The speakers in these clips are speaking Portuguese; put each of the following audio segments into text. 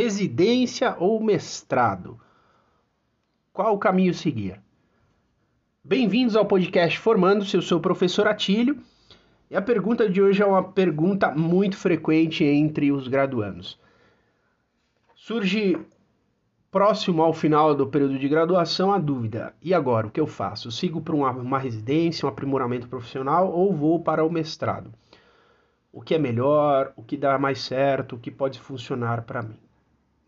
Residência ou mestrado? Qual o caminho seguir? Bem-vindos ao podcast Formando-se, eu sou o professor Atílio. E a pergunta de hoje é uma pergunta muito frequente entre os graduandos. Surge próximo ao final do período de graduação a dúvida: e agora, o que eu faço? Sigo para uma, uma residência, um aprimoramento profissional ou vou para o mestrado? O que é melhor, o que dá mais certo, o que pode funcionar para mim?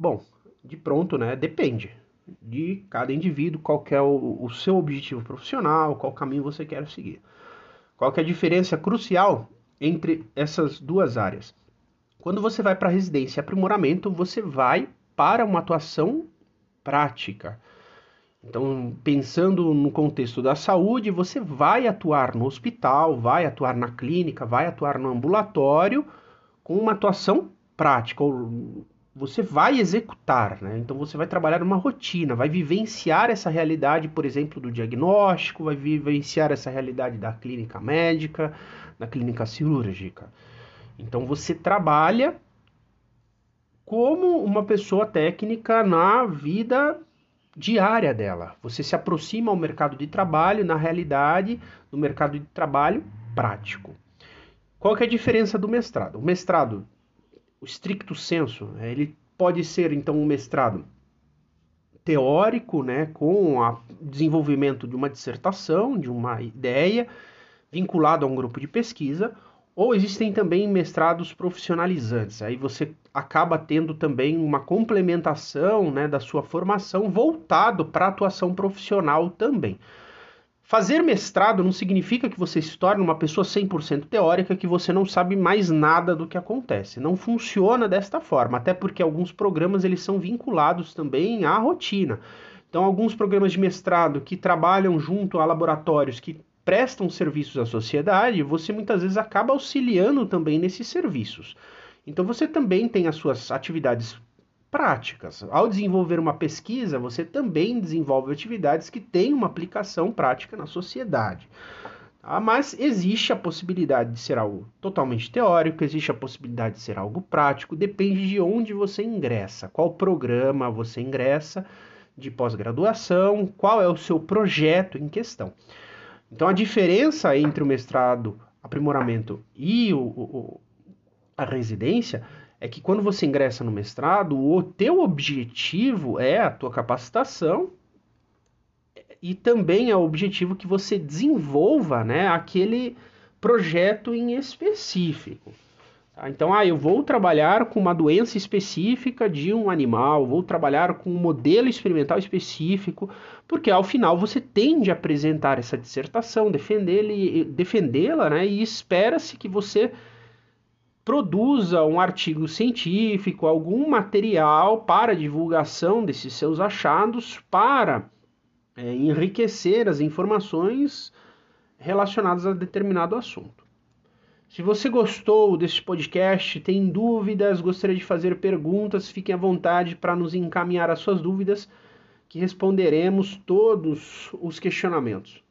Bom, de pronto, né? Depende de cada indivíduo, qual é o, o seu objetivo profissional, qual caminho você quer seguir. Qual é a diferença crucial entre essas duas áreas? Quando você vai para residência e aprimoramento, você vai para uma atuação prática. Então, pensando no contexto da saúde, você vai atuar no hospital, vai atuar na clínica, vai atuar no ambulatório com uma atuação prática. Você vai executar, né? Então você vai trabalhar uma rotina, vai vivenciar essa realidade, por exemplo, do diagnóstico, vai vivenciar essa realidade da clínica médica, da clínica cirúrgica. Então você trabalha como uma pessoa técnica na vida diária dela. Você se aproxima ao mercado de trabalho, na realidade, do mercado de trabalho prático. Qual que é a diferença do mestrado? O mestrado, o stricto senso, né, ele pode ser então um mestrado teórico, né, com o desenvolvimento de uma dissertação, de uma ideia, vinculado a um grupo de pesquisa, ou existem também mestrados profissionalizantes. Aí você acaba tendo também uma complementação né, da sua formação voltado para a atuação profissional também. Fazer mestrado não significa que você se torne uma pessoa 100% teórica, que você não sabe mais nada do que acontece. Não funciona desta forma, até porque alguns programas eles são vinculados também à rotina. Então, alguns programas de mestrado que trabalham junto a laboratórios que prestam serviços à sociedade, você muitas vezes acaba auxiliando também nesses serviços. Então você também tem as suas atividades práticas. Ao desenvolver uma pesquisa, você também desenvolve atividades que têm uma aplicação prática na sociedade. Tá? Mas existe a possibilidade de ser algo totalmente teórico, existe a possibilidade de ser algo prático, depende de onde você ingressa, qual programa você ingressa de pós-graduação, qual é o seu projeto em questão. Então a diferença entre o mestrado, aprimoramento e o, o, a residência é que quando você ingressa no mestrado, o teu objetivo é a tua capacitação e também é o objetivo que você desenvolva né, aquele projeto em específico. Tá? Então, ah, eu vou trabalhar com uma doença específica de um animal, vou trabalhar com um modelo experimental específico, porque ao final você tende a apresentar essa dissertação, defendê-la, né, e espera-se que você produza um artigo científico, algum material para divulgação desses seus achados, para é, enriquecer as informações relacionadas a determinado assunto. Se você gostou desse podcast, tem dúvidas, gostaria de fazer perguntas, fiquem à vontade para nos encaminhar as suas dúvidas, que responderemos todos os questionamentos.